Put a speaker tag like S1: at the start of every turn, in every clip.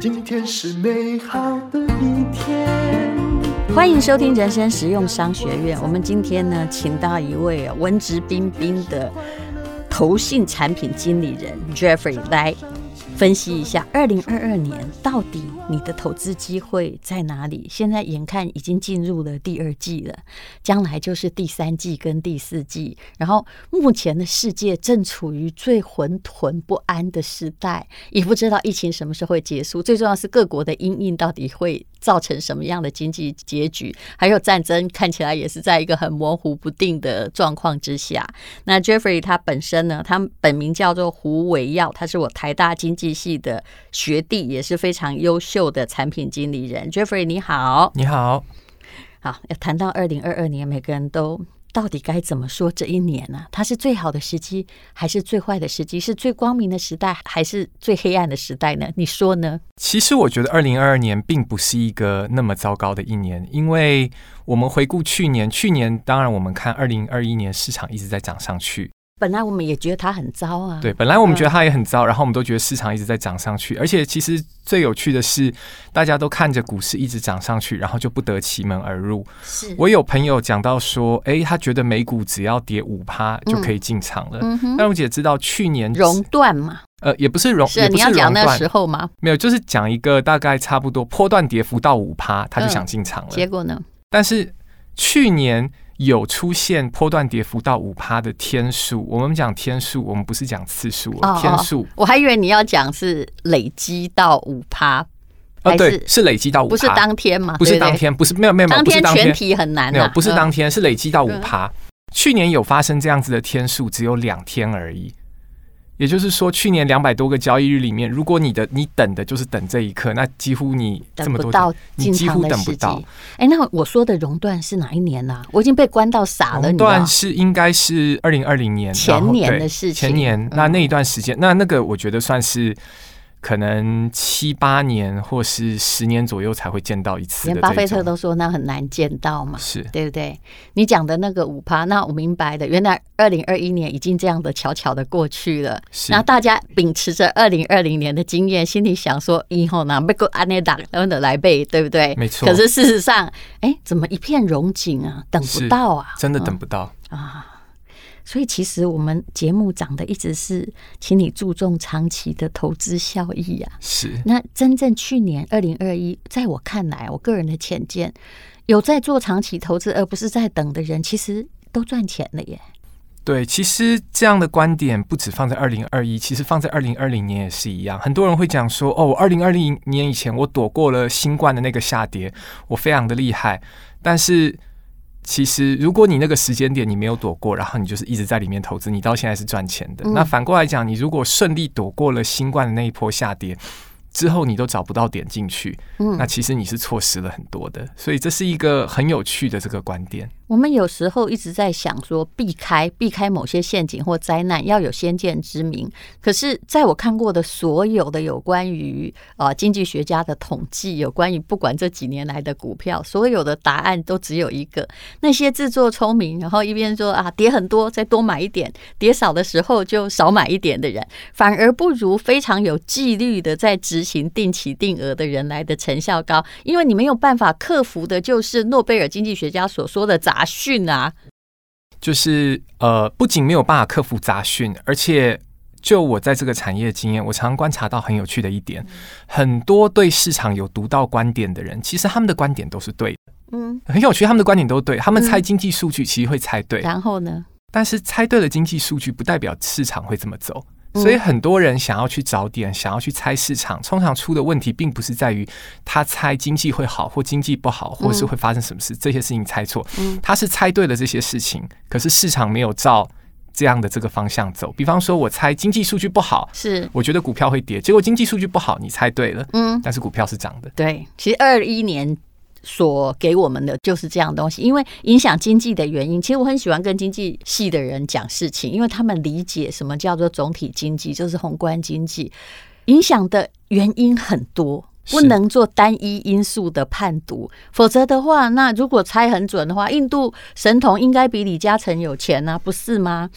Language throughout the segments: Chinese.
S1: 今天是美好的一天。
S2: 欢迎收听人生实用商学院。我们今天呢，请到一位文质彬彬的投信产品经理人 Jeffrey 来。分析一下，二零二二年到底你的投资机会在哪里？现在眼看已经进入了第二季了，将来就是第三季跟第四季。然后目前的世界正处于最混沌不安的时代，也不知道疫情什么时候会结束。最重要是各国的阴影到底会造成什么样的经济结局？还有战争看起来也是在一个很模糊不定的状况之下。那 Jeffrey 他本身呢，他本名叫做胡伟耀，他是我台大经济系的学弟，也是非常优秀的产品经理人。Jeffrey，你好，
S3: 你好，
S2: 好。要谈到二零二二年，每个人都到底该怎么说这一年呢？它是最好的时机，还是最坏的时机？是最光明的时代，还是最黑暗的时代呢？你说呢？
S3: 其实我觉得二零二二年并不是一个那么糟糕的一年，因为我们回顾去年，去年当然我们看二零二一年市场一直在涨上去。
S2: 本来我们也觉得它很糟啊，
S3: 对，本来我们觉得它也很糟，然后我们都觉得市场一直在涨上去，而且其实最有趣的是，大家都看着股市一直涨上去，然后就不得其门而入。
S2: 是
S3: 我有朋友讲到说，哎，他觉得美股只要跌五趴就可以进场了。嗯哼，但我姐知道去年
S2: 熔断嘛，
S3: 呃，也不是熔，
S2: 是你要讲那时候吗？
S3: 没有，就是讲一个大概差不多波段跌幅到五趴，他就想进场了。
S2: 结果呢？
S3: 但是去年。有出现波段跌幅到五趴的天数，我们讲天数，我们不是讲次数，天数。
S2: 我还以为你要讲是累积到五趴，
S3: 哦，对，是累积到五趴，
S2: 不是当天嘛？
S3: 不是当天，不是没有没有，当天
S2: 全体很难，
S3: 没有，不是当天，是累积到五趴。去年有发生这样子的天数，只有两天而已。也就是说，去年两百多个交易日里面，如果你的你等的就是等这一刻，那几乎你这么多
S2: 等不到，
S3: 你几乎等不到。
S2: 哎，那我说的熔断是哪一年呢？我已经被关到傻了。熔
S3: 断是应该是二零二零年
S2: 前年的事情。
S3: 前年那那一段时间，那那个我觉得算是。可能七八年或是十年左右才会见到一次，连
S2: 巴菲特都说那很难见到嘛，
S3: 是
S2: 对不对？你讲的那个五趴，那我明白的，原来二零二一年已经这样的悄悄的过去了。
S3: 是，
S2: 然后大家秉持着二零二零年的经验，心里想说以后呢，不够安内党等等来背，对不对？
S3: 没错。
S2: 可是事实上，哎，怎么一片荣景啊？等不到啊，
S3: 真的等不到、
S2: 嗯、啊。所以其实我们节目讲的一直是，请你注重长期的投资效益啊。
S3: 是。
S2: 那真正去年二零二一，在我看来，我个人的浅见，有在做长期投资而不是在等的人，其实都赚钱了耶。
S3: 对，其实这样的观点不止放在二零二一，其实放在二零二零年也是一样。很多人会讲说，哦，二零二零年以前我躲过了新冠的那个下跌，我非常的厉害，但是。其实，如果你那个时间点你没有躲过，然后你就是一直在里面投资，你到现在是赚钱的。嗯、那反过来讲，你如果顺利躲过了新冠的那一波下跌之后，你都找不到点进去，嗯、那其实你是错失了很多的。所以这是一个很有趣的这个观点。
S2: 我们有时候一直在想说，避开避开某些陷阱或灾难，要有先见之明。可是，在我看过的所有的有关于啊经济学家的统计，有关于不管这几年来的股票，所有的答案都只有一个：那些自作聪明，然后一边说啊跌很多，再多买一点；跌少的时候就少买一点的人，反而不如非常有纪律的在执行定期定额的人来的成效高。因为你没有办法克服的，就是诺贝尔经济学家所说的杂。杂讯啊，
S3: 就是呃，不仅没有办法克服杂讯，而且就我在这个产业经验，我常常观察到很有趣的一点，很多对市场有独到观点的人，其实他们的观点都是对的，嗯，很有趣，他们的观点都对，他们猜经济数据其实会猜对，
S2: 然后呢，
S3: 但是猜对了经济数据，不代表市场会这么走。所以很多人想要去找点，想要去猜市场，通常出的问题并不是在于他猜经济会好或经济不好，或是会发生什么事，这些事情猜错。他是猜对了这些事情，可是市场没有照这样的这个方向走。比方说，我猜经济数据不好，是我觉得股票会跌，结果经济数据不好，你猜对了，嗯，但是股票是涨的。
S2: 对，其实二一年。所给我们的就是这样东西，因为影响经济的原因，其实我很喜欢跟经济系的人讲事情，因为他们理解什么叫做总体经济，就是宏观经济影响的原因很多。不能做单一因素的判读，否则的话，那如果猜很准的话，印度神童应该比李嘉诚有钱呢、啊，不是吗？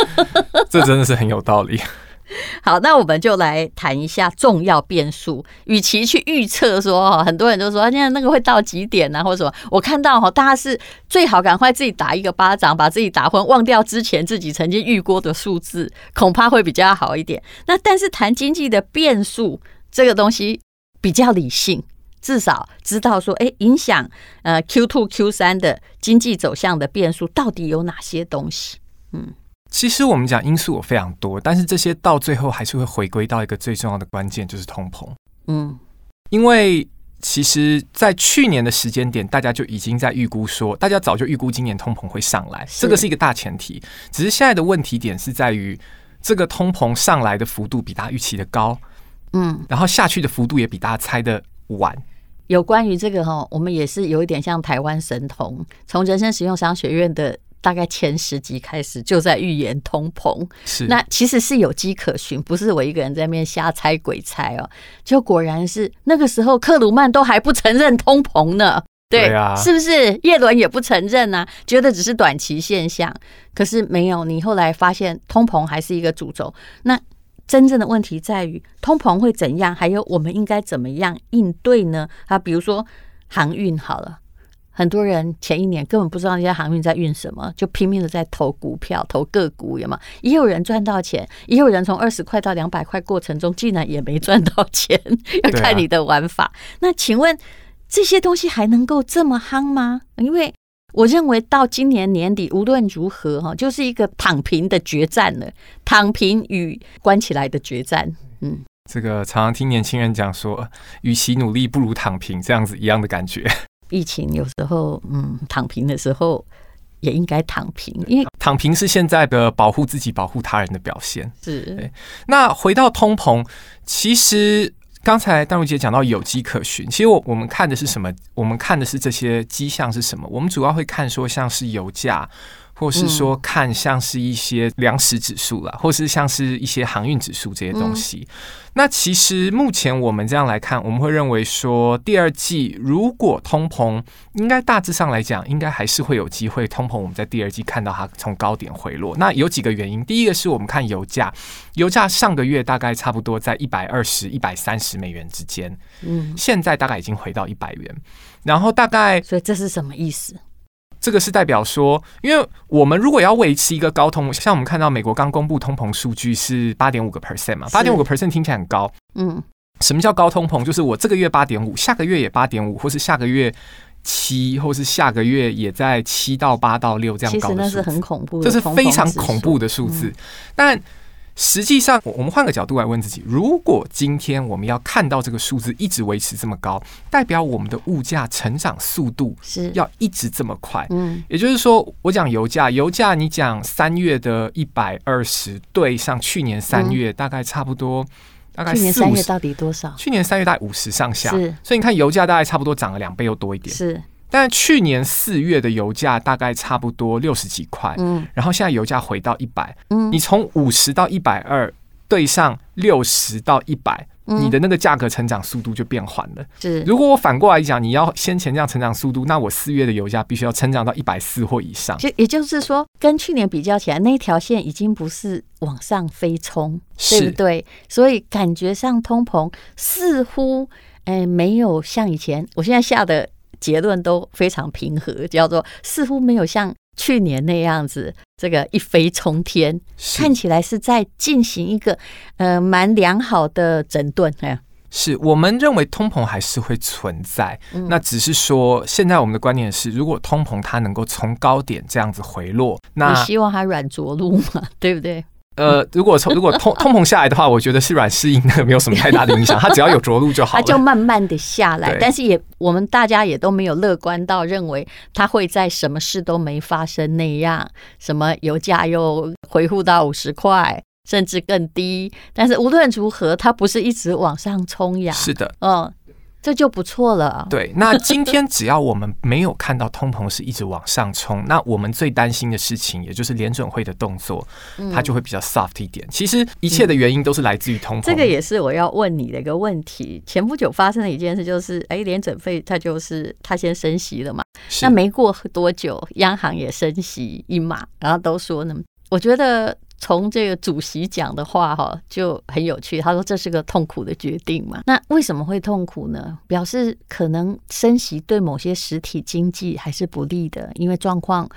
S3: 这真的是很有道理。
S2: 好，那我们就来谈一下重要变数。与其去预测说哈，很多人都说现在那个会到几点啊，或者什么，我看到哈，大家是最好赶快自己打一个巴掌，把自己打昏，忘掉之前自己曾经预过的数字，恐怕会比较好一点。那但是谈经济的变数这个东西比较理性，至少知道说，哎，影响呃 Q two Q 三的经济走向的变数到底有哪些东西？嗯。
S3: 其实我们讲因素有非常多，但是这些到最后还是会回归到一个最重要的关键，就是通膨。嗯，因为其实，在去年的时间点，大家就已经在预估说，大家早就预估今年通膨会上来，这个是一个大前提。只是现在的问题点是在于，这个通膨上来的幅度比大家预期的高，嗯，然后下去的幅度也比大家猜的晚。
S2: 有关于这个哈，我们也是有一点像台湾神童，从人生实用商学院的。大概前十集开始就在预言通膨，是那其实是有迹可循，不是我一个人在那边瞎猜鬼猜哦。就果然是那个时候，克鲁曼都还不承认通膨呢，对，对啊，是不是？叶伦也不承认啊，觉得只是短期现象。可是没有，你后来发现通膨还是一个主轴。那真正的问题在于通膨会怎样，还有我们应该怎么样应对呢？啊，比如说航运好了。很多人前一年根本不知道那些航运在运什么，就拼命的在投股票、投个股，有吗？也有人赚到钱，也有人从二十块到两百块过程中竟然也没赚到钱，要看你的玩法。那请问这些东西还能够这么夯吗？因为我认为到今年年底，无论如何哈，就是一个躺平的决战了，躺平与关起来的决战。嗯，
S3: 这个常常听年轻人讲说，与其努力不如躺平，这样子一样的感觉。
S2: 疫情有时候，嗯，躺平的时候也应该躺平，因为
S3: 躺平是现在的保护自己、保护他人的表现。
S2: 是。
S3: 对。那回到通膨，其实刚才淡如姐讲到有迹可循，其实我我们看的是什么？我们看的是这些迹象是什么？我们主要会看说，像是油价。或是说看像是一些粮食指数啦，或是像是一些航运指数这些东西。那其实目前我们这样来看，我们会认为说，第二季如果通膨，应该大致上来讲，应该还是会有机会通膨。我们在第二季看到它从高点回落。那有几个原因，第一个是我们看油价，油价上个月大概差不多在一百二十一百三十美元之间，嗯，现在大概已经回到一百元，然后大概，
S2: 所以这是什么意思？
S3: 这个是代表说，因为我们如果要维持一个高通，像我们看到美国刚公布通膨数据是八点五个 percent 嘛，八点五个 percent 听起来很高。嗯，什么叫高通膨？就是我这个月八点五，下个月也八点五，或是下个月七，或是下个月也在七到八到六这样高的数字。其实那是很恐怖的，这是非常恐怖的数字，但。实际上，我们换个角度来问自己：如果今天我们要看到这个数字一直维持这么高，代表我们的物价成长速度是要一直这么快。嗯，也就是说，我讲油价，油价你讲三月的一百二十对上去年三月，大概差不多，大概去年三月到底多少？去年三月大概五十上下，是。所以你看油价大概差不多涨了两倍又多一点，是。但去年四月的油价大概差不多六十几块，嗯，然后现在油价回到一百，嗯，你从五十到一百二对上六十到一百，你的那个价格成长速度就变缓了。是，如果我反过来讲，你要先前这样成长速度，那我四月的油价必须要成长到一百四或以上。就
S2: 也就是说，跟去年比较起来，那一条线已经不是往上飞冲，对不对？所以感觉上通膨似乎，哎，没有像以前。我现在下的。结论都非常平和，叫做似乎没有像去年那样子，这个一飞冲天，看起来是在进行一个呃蛮良好的整顿。哎，
S3: 是我们认为通膨还是会存在，嗯、那只是说现在我们的观念是，如果通膨它能够从高点这样子回落，那
S2: 你希望它软着陆嘛，对不对？
S3: 呃，如果从如果通通膨下来的话，我觉得是软适应的，没有什么太大的影响。它只要有着陆就好了，
S2: 它就慢慢的下来。但是也我们大家也都没有乐观到认为它会在什么事都没发生那样，什么油价又回复到五十块，甚至更低。但是无论如何，它不是一直往上冲呀。
S3: 是的，
S2: 嗯。这就不错了。
S3: 对，那今天只要我们没有看到通膨是一直往上冲，那我们最担心的事情，也就是联准会的动作，它就会比较 soft 一点。其实一切的原因都是来自于通膨。
S2: 这个也是我要问你的一个问题。前不久发生的一件事就是，哎，联准会它就是它先升息了嘛，那没过多久，央行也升息一码，然后都说呢，我觉得。从这个主席讲的话哈，就很有趣。他说这是个痛苦的决定嘛。那为什么会痛苦呢？表示可能升息对某些实体经济还是不利的，因为状况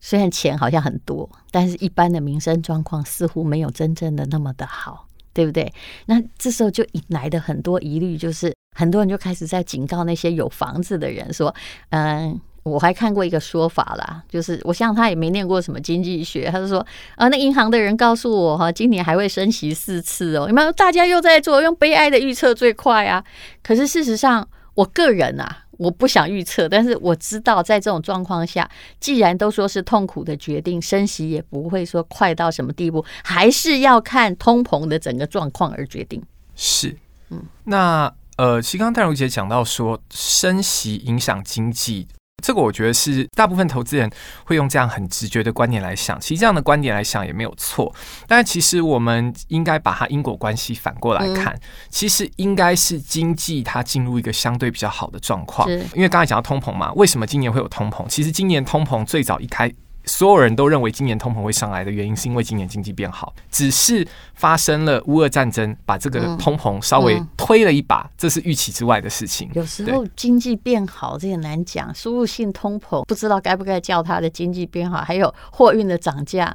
S2: 虽然钱好像很多，但是一般的民生状况似乎没有真正的那么的好，对不对？那这时候就引来的很多疑虑，就是很多人就开始在警告那些有房子的人说，嗯。我还看过一个说法啦，就是我想他也没念过什么经济学，他就说啊，那银行的人告诉我哈，今年还会升息四次哦，有没有？大家又在做用悲哀的预测最快啊。可是事实上，我个人啊，我不想预测，但是我知道在这种状况下，既然都说是痛苦的决定，升息也不会说快到什么地步，还是要看通膨的整个状况而决定。
S3: 是，嗯，那呃，其实刚刚淡如姐讲到说升息影响经济。这个我觉得是大部分投资人会用这样很直觉的观点来想，其实这样的观点来想也没有错。但其实我们应该把它因果关系反过来看，其实应该是经济它进入一个相对比较好的状况。因为刚才讲到通膨嘛，为什么今年会有通膨？其实今年通膨最早一开。所有人都认为今年通膨会上来的原因，是因为今年经济变好，只是发生了乌俄战争，把这个通膨稍微推了一把，这是预期之外的事情。
S2: 有时候经济变好这也难讲，输入性通膨不知道该不该叫它的经济变好，还有货运的涨价，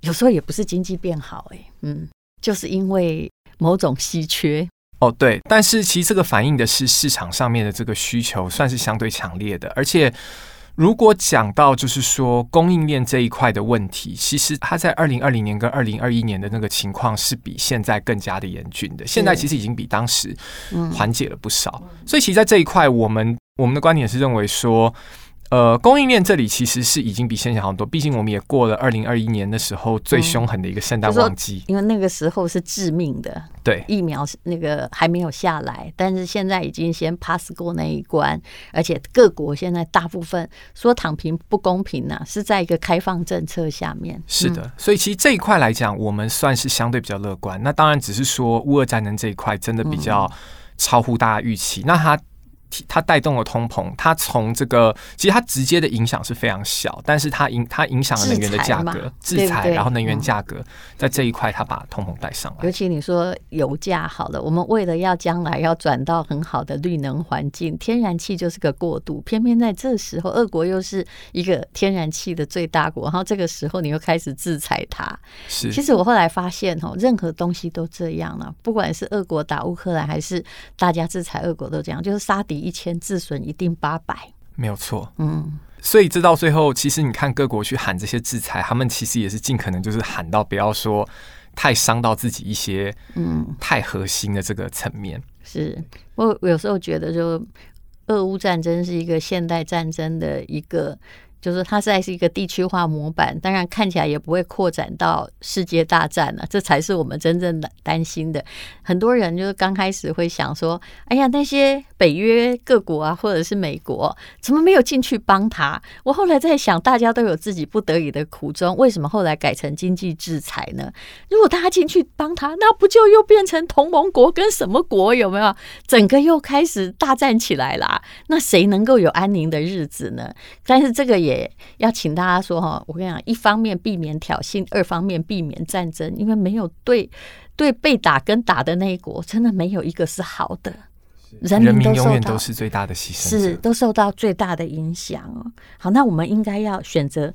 S2: 有时候也不是经济变好，哎，嗯，就是因为某种稀缺。
S3: 哦，对，但是其实这个反映的是市场上面的这个需求算是相对强烈的，而且。如果讲到就是说供应链这一块的问题，其实它在二零二零年跟二零二一年的那个情况是比现在更加的严峻的。现在其实已经比当时缓解了不少，所以其实在这一块，我们我们的观点是认为说。呃，供应链这里其实是已经比现在好很多，毕竟我们也过了二零二一年的时候最凶狠的一个圣诞旺季，
S2: 因为那个时候是致命的，
S3: 对，
S2: 疫苗那个还没有下来，但是现在已经先 pass 过那一关，而且各国现在大部分说躺平不公平呢，是在一个开放政策下面。
S3: 是的，所以其实这一块来讲，我们算是相对比较乐观。那当然只是说乌俄战争这一块真的比较超乎大家预期，那它。它带动了通膨，它从这个其实它直接的影响是非常小，但是它影它影响了能源的价格，制裁，制裁，然后能源价格在这一块它把通膨带上来。
S2: 尤其你说油价好了，我们为了要将来要转到很好的绿能环境，天然气就是个过渡，偏偏在这时候，俄国又是一个天然气的最大国，然后这个时候你又开始制裁它。
S3: 是，
S2: 其实我后来发现哦，任何东西都这样了，不管是俄国打乌克兰，还是大家制裁俄国都这样，就是杀敌。一千自损一定八百，
S3: 没有错。嗯，所以这到最后，其实你看各国去喊这些制裁，他们其实也是尽可能就是喊到不要说太伤到自己一些嗯太核心的这个层面。
S2: 是我有时候觉得，就俄乌战争是一个现代战争的一个。就是它现在是一个地区化模板，当然看起来也不会扩展到世界大战了，这才是我们真正的担心的。很多人就是刚开始会想说：“哎呀，那些北约各国啊，或者是美国，怎么没有进去帮他？”我后来在想，大家都有自己不得已的苦衷，为什么后来改成经济制裁呢？如果大家进去帮他，那不就又变成同盟国跟什么国？有没有？整个又开始大战起来啦？那谁能够有安宁的日子呢？但是这个也。要请大家说哈，我跟你讲，一方面避免挑衅，二方面避免战争，因为没有对对被打跟打的那一国，真的没有一个是好的，人民都
S3: 永远都是最大的牺牲，
S2: 是都受到最大的影响哦。好，那我们应该要选择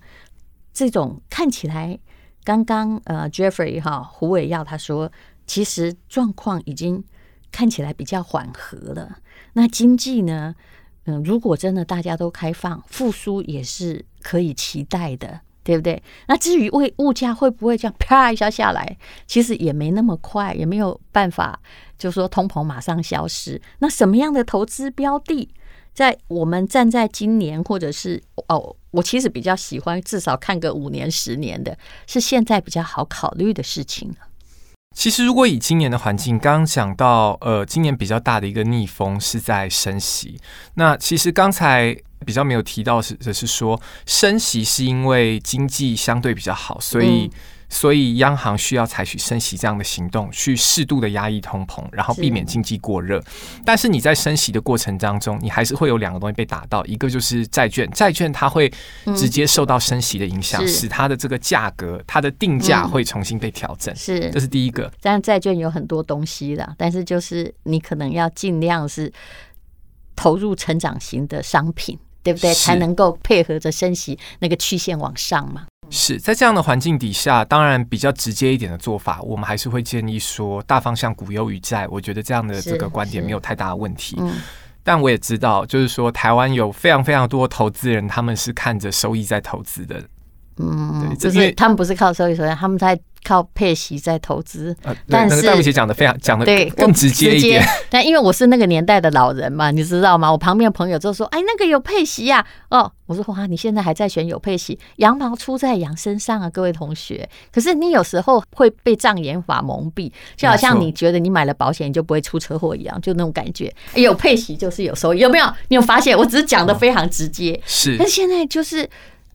S2: 这种看起来刚刚呃，Jeffrey 哈胡伟耀他说，其实状况已经看起来比较缓和了，那经济呢？嗯，如果真的大家都开放，复苏也是可以期待的，对不对？那至于为物价会不会这样 啪一下下来，其实也没那么快，也没有办法，就说通膨马上消失。那什么样的投资标的，在我们站在今年，或者是哦，我其实比较喜欢至少看个五年、十年的，是现在比较好考虑的事情。
S3: 其实，如果以今年的环境，刚刚讲到，呃，今年比较大的一个逆风是在升息。那其实刚才比较没有提到是的是说，升息是因为经济相对比较好，所以。所以央行需要采取升息这样的行动，去适度的压抑通膨，然后避免经济过热。但是你在升息的过程当中，你还是会有两个东西被打到，一个就是债券，债券它会直接受到升息的影响，使它的这个价格、它的定价会重新被调整。是，这是第一个。
S2: 但债券有很多东西啦，但是就是你可能要尽量是投入成长型的商品，对不对？才能够配合着升息那个曲线往上嘛。
S3: 是在这样的环境底下，当然比较直接一点的做法，我们还是会建议说，大方向股优于债。我觉得这样的这个观点没有太大的问题。嗯，但我也知道，就是说台湾有非常非常多投资人，他们是看着收益在投资的。
S2: 嗯，对，就是他们不是靠收益收益，他们在。靠配息在投资，呃，但是
S3: 戴茹姐讲的非常讲的更直接一点。
S2: 但因为我是那个年代的老人嘛，你知道吗？我旁边朋友就说：“哎，那个有配息呀。”哦，我说：“哇，你现在还在选有配息？羊毛出在羊身上啊，各位同学。可是你有时候会被障眼法蒙蔽，就好像你觉得你买了保险你就不会出车祸一样，就那种感觉。有配息就是有收益，有没有？你有发现？我只是讲的非常直接，是。但现在就是。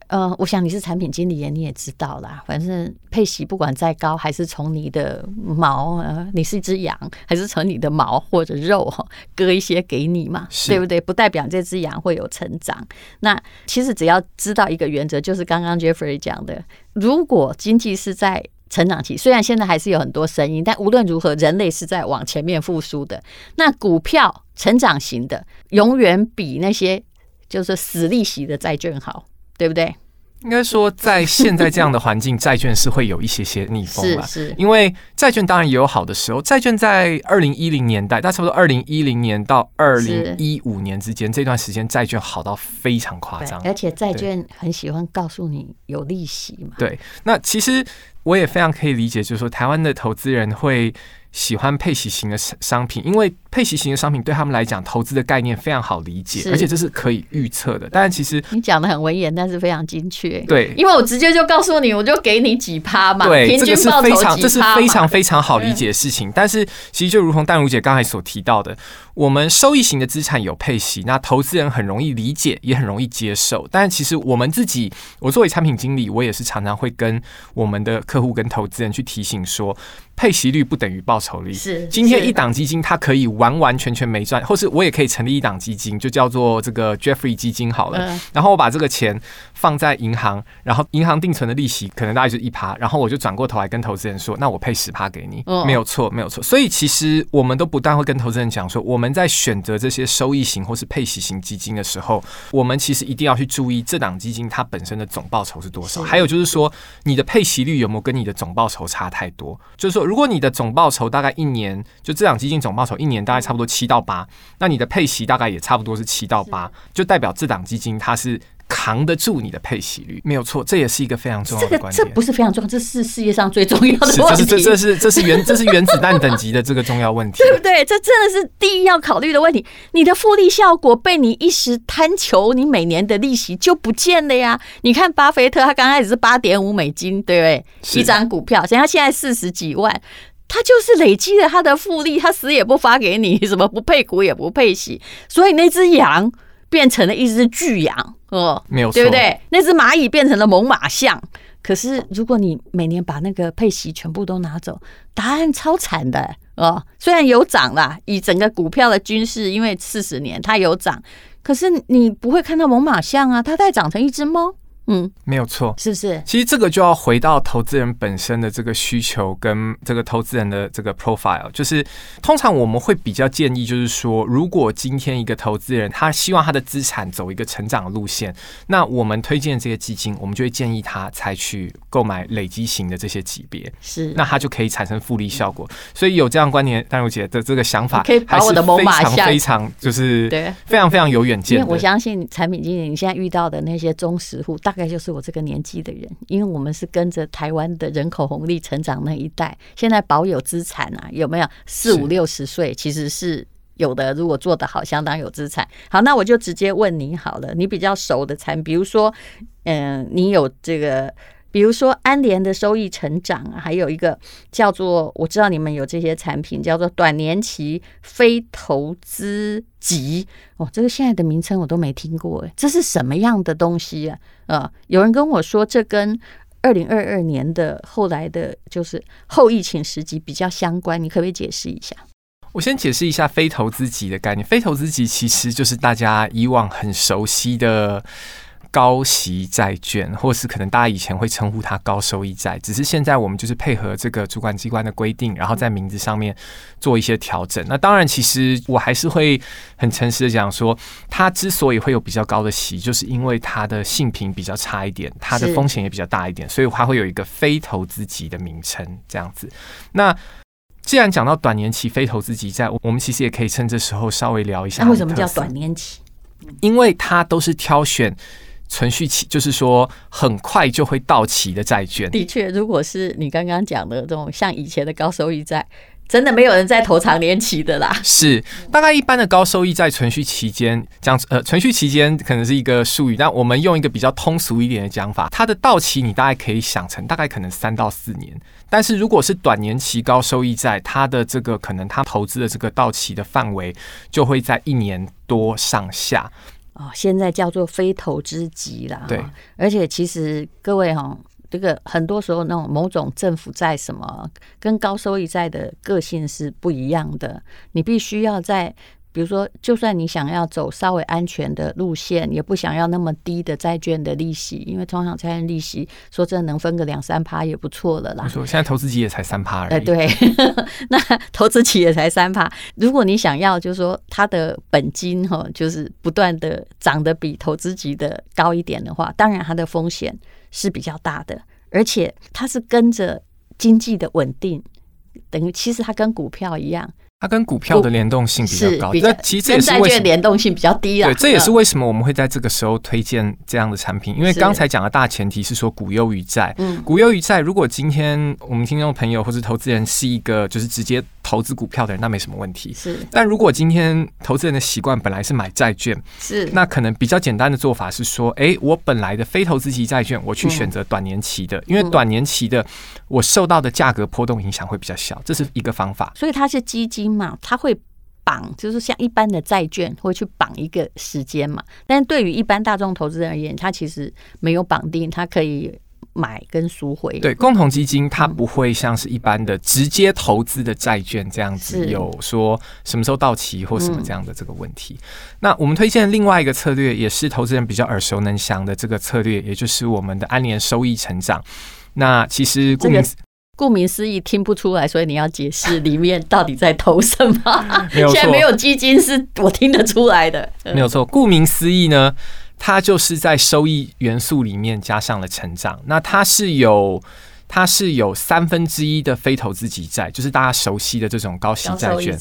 S2: 呃，我想你是产品经理，你也知道啦。反正配息不管再高，还是从你的毛，呃，你是一只羊，还是从你的毛或者肉哈，割一些给你嘛，对不对？不代表这只羊会有成长。那其实只要知道一个原则，就是刚刚 Jeffrey 讲的，如果经济是在成长期，虽然现在还是有很多声音，但无论如何，人类是在往前面复苏的。那股票成长型的，永远比那些就是死利息的债券好。对不对？
S3: 应该说，在现在这样的环境，债券是会有一些些逆风了。是，因为债券当然也有好的时候。债券在二零一零年代，大概差不多二零一零年到二零一五年之间这段时间，债券好到非常夸张。
S2: 而且债券很喜欢告诉你有利息嘛。
S3: 对，那其实我也非常可以理解，就是说台湾的投资人会喜欢配息型的商品，因为。配息型的商品对他们来讲，投资的概念非常好理解，而且这是可以预测的。但其实
S2: 你讲的很文言，但是非常精确。
S3: 对，
S2: 因为我直接就告诉你，我就给你几趴嘛。
S3: 对，这个是非常，这是非常非常好理解的事情。但是其实就如同淡如姐刚才所提到的，我们收益型的资产有配息，那投资人很容易理解，也很容易接受。但其实我们自己，我作为产品经理，我也是常常会跟我们的客户跟投资人去提醒说，配息率不等于报酬率。是，今天一档基金它可以。完完全全没赚，或是我也可以成立一档基金，就叫做这个 Jeffrey 基金好了。然后我把这个钱放在银行，然后银行定存的利息可能大概就是一趴，然后我就转过头来跟投资人说，那我配十趴给你，没有错，没有错。所以其实我们都不断会跟投资人讲说，我们在选择这些收益型或是配息型基金的时候，我们其实一定要去注意这档基金它本身的总报酬是多少，还有就是说你的配息率有没有跟你的总报酬差太多。就是说，如果你的总报酬大概一年，就这档基金总报酬一年大概。差不多七到八，那你的配息大概也差不多是七到八，就代表这档基金它是扛得住你的配息率，没有错，这也是一个非常重要的观点。
S2: 这个这不是非常重要，这是世界上最重要的问题。
S3: 这是这是这是原这是原子弹等级的这个重要问题，
S2: 对不对？这真的是第一要考虑的问题。你的复利效果被你一时贪求，你每年的利息就不见了呀。你看巴菲特，他刚开始是八点五美金，对不对？一张股票，人家现在四十几万。他就是累积了他的复利，他死也不发给你，什么不配股也不配息，所以那只羊变成了一只巨羊，哦，没有错，对不对？那只蚂蚁变成了猛犸象。可是如果你每年把那个配息全部都拿走，答案超惨的哦。虽然有涨啦，以整个股票的均势，因为四十年它有涨，可是你不会看到猛犸象啊，它再长成一只猫。嗯，
S3: 没有错，
S2: 是不是？
S3: 其实这个就要回到投资人本身的这个需求跟这个投资人的这个 profile，就是通常我们会比较建议，就是说，如果今天一个投资人他希望他的资产走一个成长的路线，那我们推荐这些基金，我们就会建议他采取购买累积型的这些级别，是，那他就可以产生复利效果。所以有这样观念，丹如姐的这个想法，
S2: 可以把我的非
S3: 常非常就是对非常非常有远见。
S2: 因为我相信产品经理，你现在遇到的那些忠实户大。大概就是我这个年纪的人，因为我们是跟着台湾的人口红利成长那一代，现在保有资产啊，有没有四五六十岁？其实是有的。如果做得好，相当有资产。好，那我就直接问你好了，你比较熟的产，比如说，嗯，你有这个。比如说安联的收益成长啊，还有一个叫做我知道你们有这些产品，叫做短年期非投资级哦，这个现在的名称我都没听过诶，这是什么样的东西啊？呃，有人跟我说这跟二零二二年的后来的，就是后疫情时期比较相关，你可不可以解释一下？
S3: 我先解释一下非投资级的概念。非投资级其实就是大家以往很熟悉的。高息债券，或是可能大家以前会称呼它高收益债，只是现在我们就是配合这个主管机关的规定，然后在名字上面做一些调整。那当然，其实我还是会很诚实的讲说，它之所以会有比较高的息，就是因为它的性评比较差一点，它的风险也比较大一点，所以它会有一个非投资级的名称这样子。那既然讲到短年期非投资级债，我们其实也可以趁这时候稍微聊一下。
S2: 那为什么叫短年期？
S3: 因为它都是挑选。存续期就是说很快就会到期的债券。
S2: 的确，如果是你刚刚讲的这种像以前的高收益债，真的没有人在投长年期的啦。
S3: 是，大概一般的高收益债存续期间讲呃，存续期间可能是一个术语，但我们用一个比较通俗一点的讲法，它的到期你大概可以想成大概可能三到四年。但是如果是短年期高收益债，它的这个可能它投资的这个到期的范围就会在一年多上下。
S2: 哦，现在叫做非投资级啦。
S3: 对，
S2: 而且其实各位哈，这个很多时候那种某种政府债什么，跟高收益债的个性是不一样的，你必须要在。比如说，就算你想要走稍微安全的路线，也不想要那么低的债券的利息，因为通常债券利息说真的能分个两三趴也不错了啦。
S3: 你说现在投资级也才三趴而已。
S2: 哎，对，那投资级也才三趴。如果你想要，就是说它的本金哈，就是不断的涨得比投资级的高一点的话，当然它的风险是比较大的，而且它是跟着经济的稳定，等于其实它跟股票一样。
S3: 它跟股票的联动性比较高，
S2: 那其实这也是为什么联动性比较低啊。
S3: 对，这也是为什么我们会在这个时候推荐这样的产品，因为刚才讲的大前提是说股优于债。嗯，股优于债，如果今天我们听众朋友或是投资人是一个就是直接投资股票的人，那没什么问题。
S2: 是，
S3: 但如果今天投资人的习惯本来是买债券，
S2: 是，
S3: 那可能比较简单的做法是说，哎，我本来的非投资级债券，我去选择短年期的，因为短年期的我受到的价格波动影响会比较小，这是一个方法。
S2: 所以它是基金嘛，它会。绑就是像一般的债券会去绑一个时间嘛，但是对于一般大众投资人而言，他其实没有绑定，它可以买跟赎回。
S3: 对，共同基金它不会像是一般的直接投资的债券这样子，有说什么时候到期或什么这样的这个问题。那我们推荐另外一个策略，也是投资人比较耳熟能详的这个策略，也就是我们的安联收益成长。那其实顾名思
S2: 顾名思义，听不出来，所以你要解释里面到底在投什
S3: 么。
S2: 现在没有基金是我听得出来的。
S3: 没有错，顾名思义呢，它就是在收益元素里面加上了成长。那它是有，它是有三分之一的非投资级债，就是大家熟悉的这种高息债券，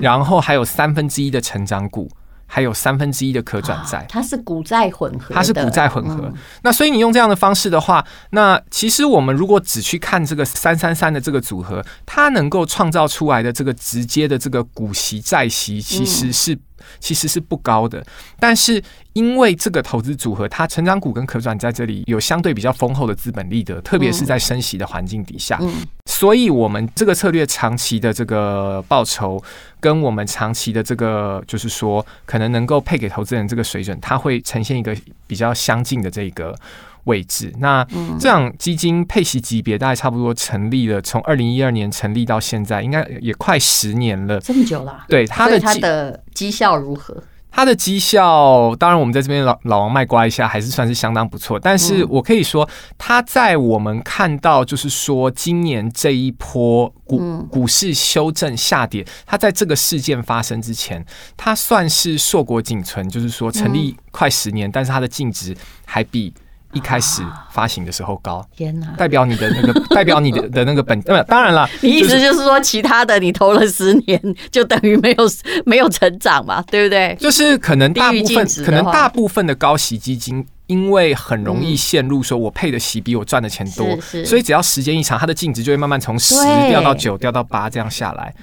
S3: 然后还有三分之一的成长股。还有三分之一的可转债，
S2: 它是股债混合，
S3: 它是股债混合。那所以你用这样的方式的话，那其实我们如果只去看这个三三三的这个组合，它能够创造出来的这个直接的这个股息债息，其实是。其实是不高的，但是因为这个投资组合，它成长股跟可转在这里有相对比较丰厚的资本利得，特别是在升息的环境底下，所以我们这个策略长期的这个报酬，跟我们长期的这个就是说，可能能够配给投资人这个水准，它会呈现一个比较相近的这个。位置，那这样基金配息级别大概差不多成立了，从二零一二年成立到现在，应该也快十年了，
S2: 这么久了。
S3: 对，它的
S2: 它的绩效如何？
S3: 它的绩效，当然我们在这边老老王卖瓜一下，还是算是相当不错。但是我可以说，它在我们看到，就是说今年这一波股股市修正下跌，它在这个事件发生之前，它算是硕果仅存，就是说成立快十年，但是它的净值还比。一开始发行的时候高，
S2: 天哪！
S3: 代表你的那个，代表你的的那个本，呃，当然了，
S2: 你意思就是说，其他的你投了十年，就等于没有 没有成长嘛，对不对？
S3: 就是可能大部分，可能大部分的高息基金，因为很容易陷入说我配的息比我赚的钱多，所以只要时间一长，它的净值就会慢慢从十掉到九，掉到八这样下来。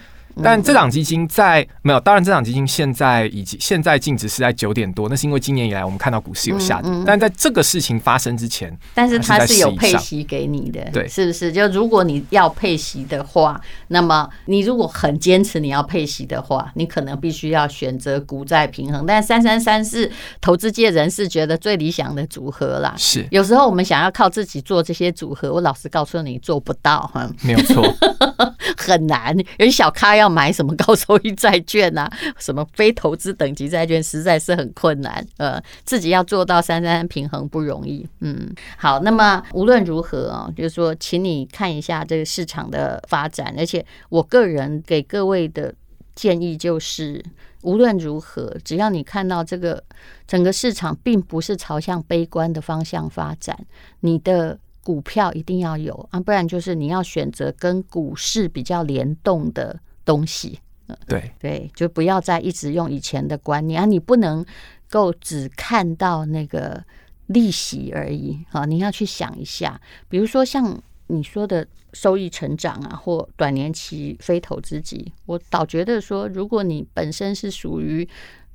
S3: 但这档基金在没有，当然这档基金现在以及现在净值是在九点多，那是因为今年以来我们看到股市有下跌。但在这个事情发生之前，
S2: 但是它是有配息给你的，对，是不是？就如果你要配息的话，那么你如果很坚持你要配息的话，你可能必须要选择股债平衡。但三三三是投资界人士觉得最理想的组合啦。
S3: 是，
S2: 有时候我们想要靠自己做这些组合，我老实告诉你做不到哈，
S3: 没有错，
S2: 很难。有些小咖要要买什么高收益债券啊，什么非投资等级债券，实在是很困难。呃，自己要做到三三平衡不容易。嗯，好，那么无论如何啊，就是说，请你看一下这个市场的发展，而且我个人给各位的建议就是，无论如何，只要你看到这个整个市场并不是朝向悲观的方向发展，你的。股票一定要有啊，不然就是你要选择跟股市比较联动的东西。
S3: 对
S2: 对，就不要再一直用以前的观念啊，你不能够只看到那个利息而已啊，你要去想一下，比如说像你说的收益成长啊，或短年期非投资级，我倒觉得说，如果你本身是属于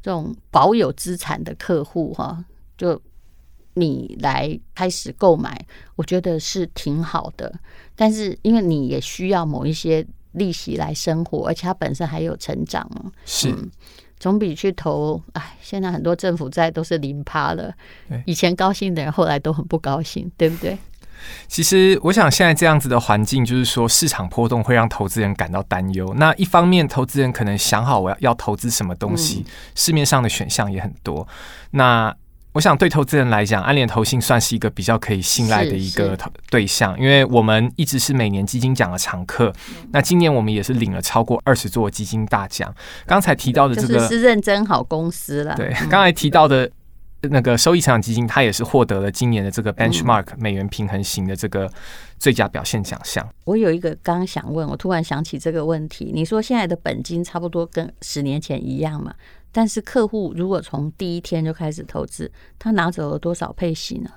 S2: 这种保有资产的客户哈，就。你来开始购买，我觉得是挺好的。但是因为你也需要某一些利息来生活，而且它本身还有成长嘛，
S3: 是、
S2: 嗯、总比去投。哎，现在很多政府债都是零趴了，以前高兴的人后来都很不高兴，对不对？
S3: 其实我想现在这样子的环境，就是说市场波动会让投资人感到担忧。那一方面，投资人可能想好我要要投资什么东西，嗯、市面上的选项也很多。那我想对投资人来讲，安联投信算是一个比较可以信赖的一个投对象，因为我们一直是每年基金奖的常客。那今年我们也是领了超过二十座基金大奖。刚才提到的这个
S2: 是认真好公司了。
S3: 对，刚才提到的那个收益成长基金，它也是获得了今年的这个 Benchmark 美元平衡型的这个最佳表现奖项。
S2: 我有一个刚刚想问，我突然想起这个问题。你说现在的本金差不多跟十年前一样嘛？但是客户如果从第一天就开始投资，他拿走了多少配息呢？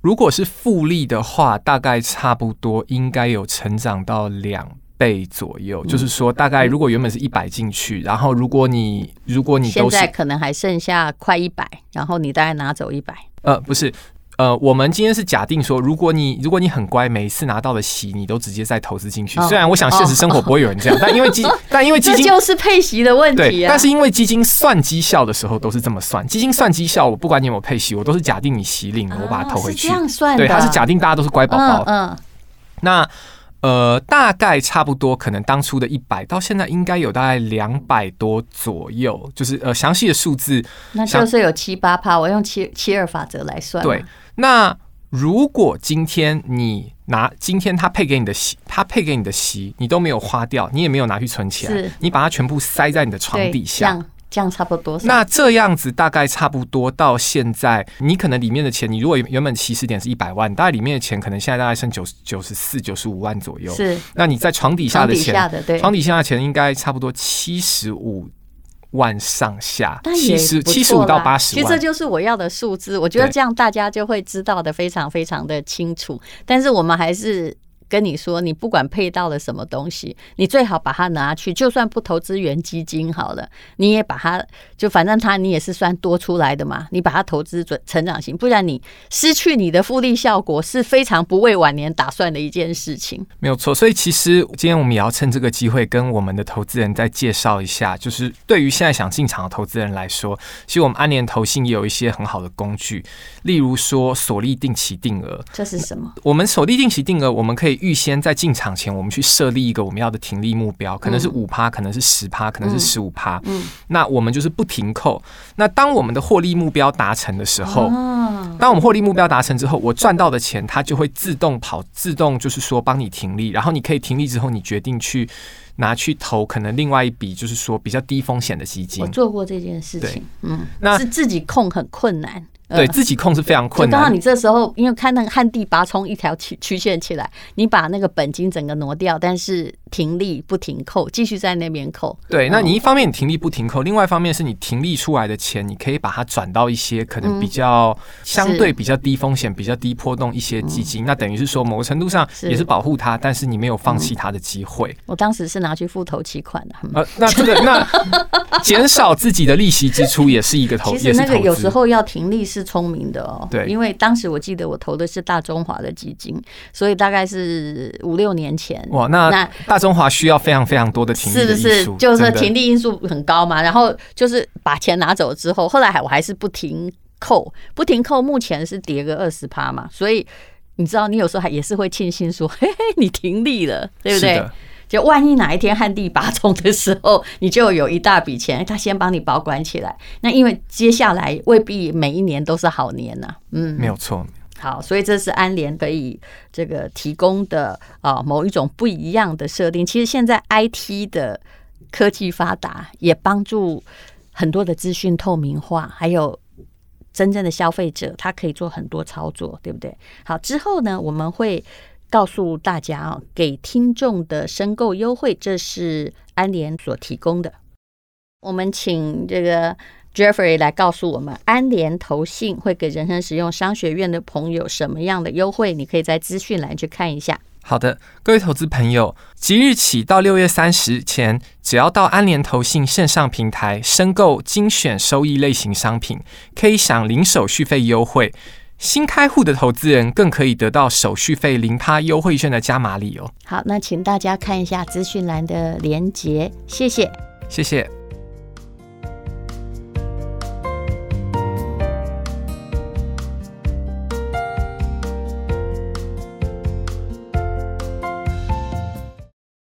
S3: 如果是复利的话，大概差不多应该有成长到两倍左右。嗯、就是说，大概如果原本是一百进去，然后如果你如果你
S2: 现在可能还剩下快一百，然后你大概拿走一百。
S3: 呃，不是。呃，我们今天是假定说，如果你如果你很乖，每一次拿到的息你都直接再投资进去。虽然我想现实生活不会有人这样，但因为基但因为基金
S2: 就是配息的问题啊。
S3: 对，但是因为基金算绩效的时候都是这么算，基金算绩效，我不管你有没有配息，我都是假定你息领了，我把它投回去。
S2: 这样算
S3: 对，它是假定大家都是乖宝宝。
S2: 嗯。
S3: 那呃，大概差不多，可能当初的一百到现在应该有大概两百多左右，就是呃详细的数字，
S2: 那就是有七八趴。我用七七二法则来算。
S3: 对，那。如果今天你拿今天他配给你的息，他配给你的息，你都没有花掉，你也没有拿去存起来，你把它全部塞在你的床底下，
S2: 这样差不多。
S3: 那这样子大概差不多到现在，你可能里面的钱，你如果原本起始点是一百万，大概里面的钱可能现在大概剩九十九十四九十五万左右。
S2: 是，
S3: 那你在床底下的钱，
S2: 床底下的对，
S3: 床底下的钱应该差不多七十五。万上下，七十七十五到八十万，
S2: 其实这就是我要的数字。我觉得这样大家就会知道的非常非常的清楚。但是我们还是。跟你说，你不管配到了什么东西，你最好把它拿去，就算不投资原基金好了，你也把它，就反正它你也是算多出来的嘛，你把它投资准成长型，不然你失去你的复利效果是非常不为晚年打算的一件事情。
S3: 没有错，所以其实今天我们也要趁这个机会跟我们的投资人再介绍一下，就是对于现在想进场的投资人来说，其实我们安联投信也有一些很好的工具，例如说锁利定期定额，
S2: 这是什么？
S3: 我们锁利定期定额，我们可以。预先在进场前，我们去设立一个我们要的停利目标，可能是五趴，可能是十趴，可能是十五趴。嗯，那我们就是不停扣。那当我们的获利目标达成的时候，当我们获利目标达成之后，我赚到的钱它就会自动跑，自动就是说帮你停利。然后你可以停利之后，你决定去拿去投可能另外一笔就是说比较低风险的基金。
S2: 我做过这件事情，嗯，那是自己控很困难。
S3: 对自己控是非常困难。
S2: 刚好你这时候因为看那个旱地拔葱一条曲曲线起来，你把那个本金整个挪掉，但是停利不停扣，继续在那边扣。
S3: 对，那你一方面你停利不停扣，另外一方面是你停利出来的钱，你可以把它转到一些可能比较相对比较低风险、比较低波动一些基金。那等于是说某个程度上也是保护它，但是你没有放弃它的机会。
S2: 我当时是拿去付头期款的。
S3: 呃，那这个那减少自己的利息支出也是一个投，
S2: 其实那个有时候要停利是聪明的哦。
S3: 对，
S2: 因为当时我记得我投的是大中华的基金，所以大概是五六年前。
S3: 哇，那那大中华需要非常非常多的停
S2: 是不是？就是停利因素很高嘛。然后就是把钱拿走之后，后来还我还是不停扣，不停扣，目前是跌个二十趴嘛。所以你知道，你有时候还也是会庆幸说，嘿嘿，你停利了，对不对？就万一哪一天旱地拔葱的时候，你就有一大笔钱，他先帮你保管起来。那因为接下来未必每一年都是好年呐，嗯，
S3: 没有错。
S2: 好，所以这是安联可以这个提供的啊某一种不一样的设定。其实现在 IT 的科技发达，也帮助很多的资讯透明化，还有真正的消费者他可以做很多操作，对不对？好，之后呢，我们会。告诉大家啊，给听众的申购优惠，这是安联所提供的。我们请这个 Jeffrey 来告诉我们，安联投信会给人生实用商学院的朋友什么样的优惠？你可以在资讯栏去看一下。
S3: 好的，各位投资朋友，即日起到六月三十前，只要到安联投信线上平台申购精选收益类型商品，可以享零手续费优惠。新开户的投资人更可以得到手续费零趴优惠券的加码礼哦。
S2: 好，那请大家看一下资讯栏的连结，谢谢，
S3: 谢谢。